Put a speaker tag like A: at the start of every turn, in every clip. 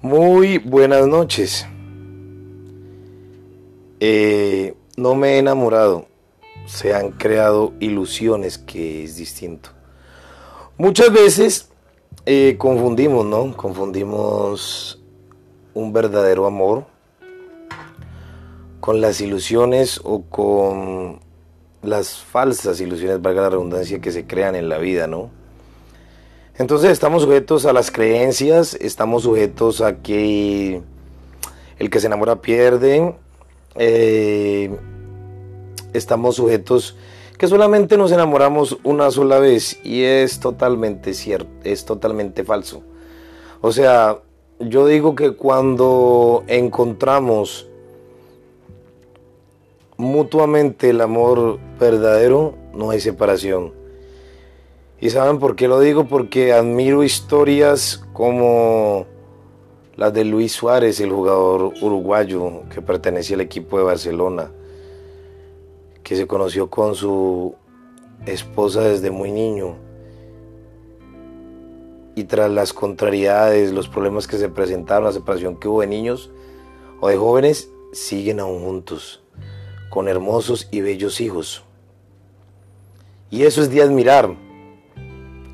A: Muy buenas noches. Eh, no me he enamorado. Se han creado ilusiones que es distinto. Muchas veces eh, confundimos, ¿no? Confundimos un verdadero amor con las ilusiones o con las falsas ilusiones, valga la redundancia, que se crean en la vida, ¿no? Entonces estamos sujetos a las creencias, estamos sujetos a que el que se enamora pierde, eh, estamos sujetos que solamente nos enamoramos una sola vez y es totalmente cierto, es totalmente falso. O sea, yo digo que cuando encontramos mutuamente el amor verdadero, no hay separación. ¿Y saben por qué lo digo? Porque admiro historias como las de Luis Suárez, el jugador uruguayo que pertenece al equipo de Barcelona, que se conoció con su esposa desde muy niño. Y tras las contrariedades, los problemas que se presentaron, la separación que hubo de niños o de jóvenes, siguen aún juntos, con hermosos y bellos hijos. Y eso es de admirar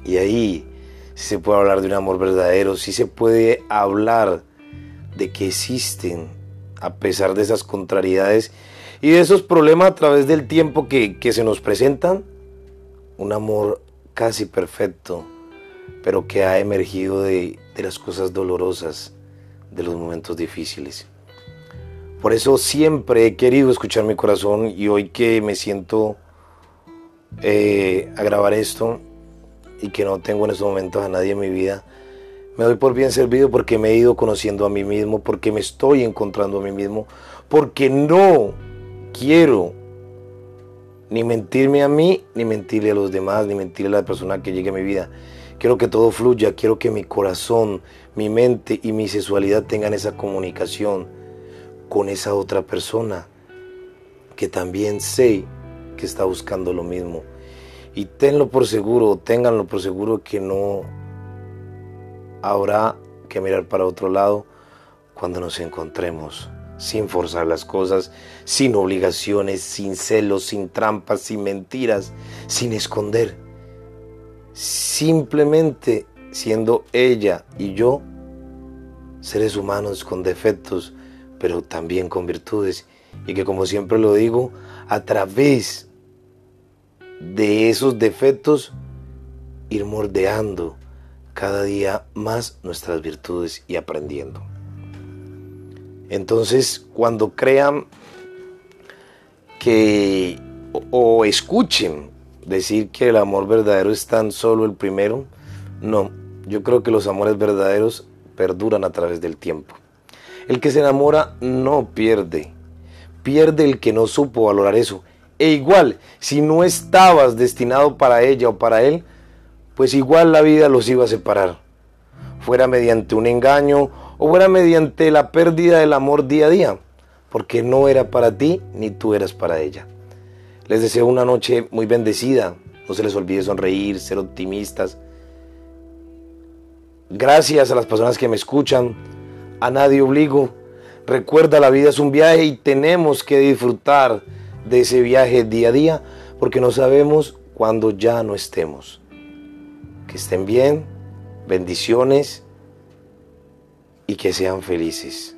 A: y ahí sí se puede hablar de un amor verdadero, sí se puede hablar de que existen, a pesar de esas contrariedades y de esos problemas a través del tiempo que, se nos presentan, un amor casi perfecto, pero que ha emergido de, las cosas dolorosas, de los momentos difíciles. Por eso siempre he querido escuchar mi corazón y hoy que me siento eh, a grabar esto, y que no tengo en estos momentos a nadie en mi vida, me doy por bien servido porque me he ido conociendo a mí mismo, porque me estoy encontrando a mí mismo, porque no quiero ni mentirme a mí, ni mentirle a los demás, ni mentirle a la persona que llegue a mi vida. Quiero que todo fluya, quiero que mi corazón, mi mente y mi sexualidad tengan esa comunicación con esa otra persona que también sé que está buscando lo mismo y tenlo por seguro, ténganlo por seguro que no habrá que mirar para otro lado cuando nos encontremos, sin forzar las cosas, sin obligaciones, sin celos, sin trampas, sin mentiras, sin esconder. Simplemente siendo ella y yo seres humanos con defectos, pero también con virtudes. Y que como siempre lo digo, a través de esos defectos, ir mordeando cada día más nuestras virtudes y aprendiendo. Entonces, cuando crean que o, escuchen decir que el amor verdadero es tan solo el primero, no, yo creo que los amores verdaderos perduran a través del tiempo. El que se enamora no pierde, pierde el que no supo valorar eso e igual, si no estabas destinado para ella o para él, pues igual la vida los iba a separar. Fuera mediante un engaño o fuera mediante la pérdida del amor día a día, porque no era para ti ni tú eras para ella. Les deseo una noche muy bendecida. No se les olvide sonreír, ser optimistas. Gracias a las personas que me escuchan. A nadie obligo. Recuerda, la vida es un viaje y tenemos que disfrutar de ese viaje día a día, porque no sabemos cuándo ya no estemos. Que estén bien, bendiciones y que sean felices.